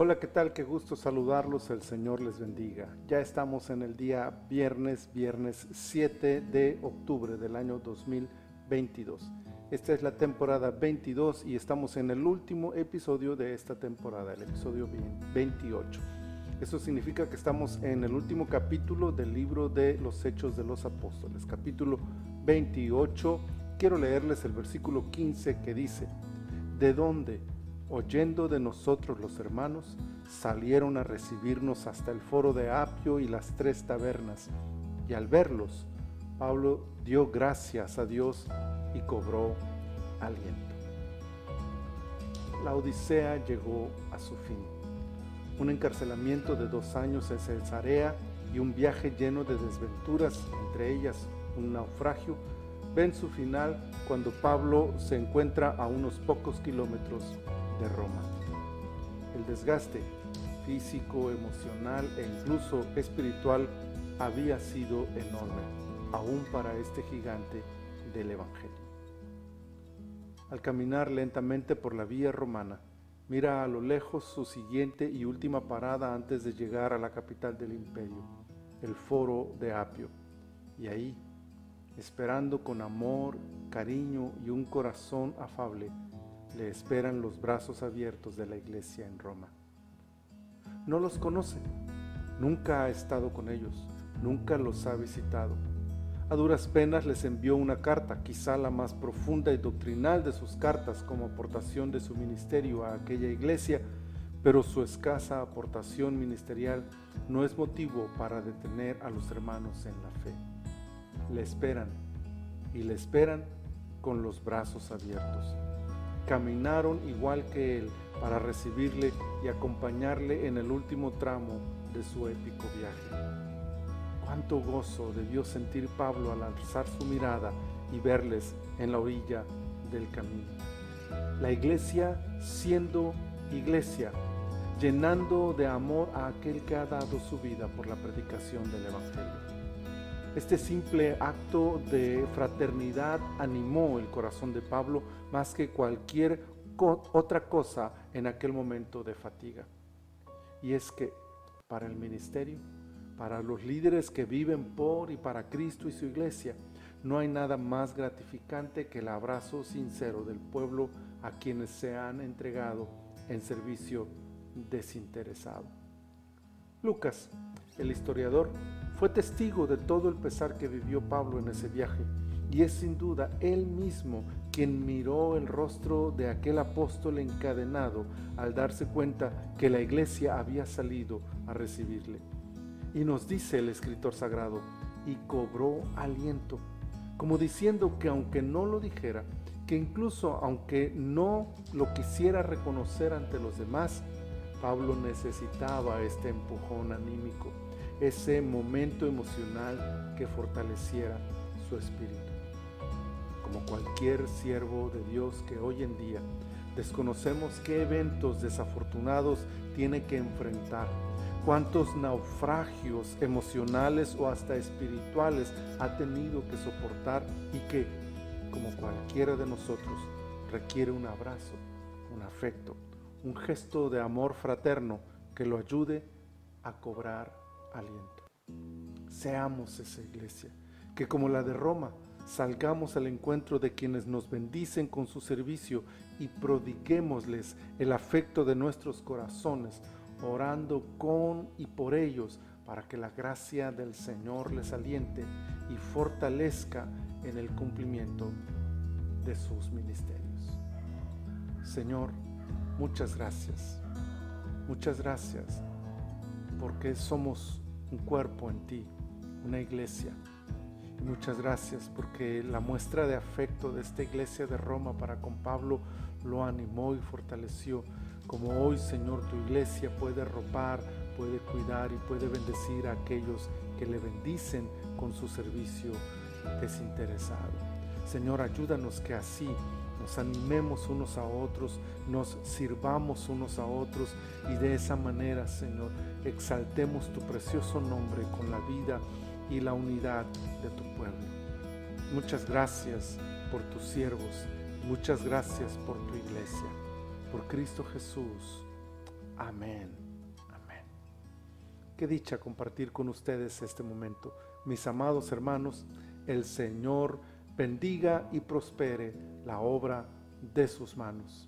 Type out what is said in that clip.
Hola, ¿qué tal? Qué gusto saludarlos, el Señor les bendiga. Ya estamos en el día viernes, viernes 7 de octubre del año 2022. Esta es la temporada 22 y estamos en el último episodio de esta temporada, el episodio 28. Eso significa que estamos en el último capítulo del libro de los Hechos de los Apóstoles, capítulo 28. Quiero leerles el versículo 15 que dice, ¿de dónde? Oyendo de nosotros los hermanos, salieron a recibirnos hasta el foro de Apio y las tres tabernas, y al verlos, Pablo dio gracias a Dios y cobró aliento. La Odisea llegó a su fin. Un encarcelamiento de dos años en Cesarea y un viaje lleno de desventuras, entre ellas un naufragio, ven su final cuando Pablo se encuentra a unos pocos kilómetros de Roma. El desgaste físico, emocional e incluso espiritual había sido enorme, aún para este gigante del Evangelio. Al caminar lentamente por la vía romana, mira a lo lejos su siguiente y última parada antes de llegar a la capital del imperio, el foro de Apio. Y ahí, esperando con amor, cariño y un corazón afable, le esperan los brazos abiertos de la iglesia en Roma. No los conoce, nunca ha estado con ellos, nunca los ha visitado. A duras penas les envió una carta, quizá la más profunda y doctrinal de sus cartas como aportación de su ministerio a aquella iglesia, pero su escasa aportación ministerial no es motivo para detener a los hermanos en la fe. Le esperan y le esperan con los brazos abiertos caminaron igual que él para recibirle y acompañarle en el último tramo de su épico viaje. Cuánto gozo debió sentir Pablo al alzar su mirada y verles en la orilla del camino. La iglesia siendo iglesia, llenando de amor a aquel que ha dado su vida por la predicación del Evangelio. Este simple acto de fraternidad animó el corazón de Pablo más que cualquier otra cosa en aquel momento de fatiga. Y es que para el ministerio, para los líderes que viven por y para Cristo y su iglesia, no hay nada más gratificante que el abrazo sincero del pueblo a quienes se han entregado en servicio desinteresado. Lucas, el historiador, fue testigo de todo el pesar que vivió Pablo en ese viaje y es sin duda él mismo quien miró el rostro de aquel apóstol encadenado al darse cuenta que la iglesia había salido a recibirle. Y nos dice el escritor sagrado, y cobró aliento, como diciendo que aunque no lo dijera, que incluso aunque no lo quisiera reconocer ante los demás, Pablo necesitaba este empujón anímico ese momento emocional que fortaleciera su espíritu. Como cualquier siervo de Dios que hoy en día desconocemos qué eventos desafortunados tiene que enfrentar, cuántos naufragios emocionales o hasta espirituales ha tenido que soportar y que, como cualquiera de nosotros, requiere un abrazo, un afecto, un gesto de amor fraterno que lo ayude a cobrar aliento. Seamos esa iglesia, que como la de Roma, salgamos al encuentro de quienes nos bendicen con su servicio y prodiguémosles el afecto de nuestros corazones, orando con y por ellos para que la gracia del Señor les aliente y fortalezca en el cumplimiento de sus ministerios. Señor, muchas gracias. Muchas gracias porque somos un cuerpo en ti, una iglesia. Muchas gracias porque la muestra de afecto de esta iglesia de Roma para con Pablo lo animó y fortaleció. Como hoy, Señor, tu iglesia puede ropar, puede cuidar y puede bendecir a aquellos que le bendicen con su servicio desinteresado. Señor, ayúdanos que así nos animemos unos a otros, nos sirvamos unos a otros y de esa manera, Señor, exaltemos tu precioso nombre con la vida y la unidad de tu pueblo. Muchas gracias por tus siervos, muchas gracias por tu iglesia. Por Cristo Jesús. Amén. Amén. Qué dicha compartir con ustedes este momento. Mis amados hermanos, el Señor bendiga y prospere la obra de sus manos.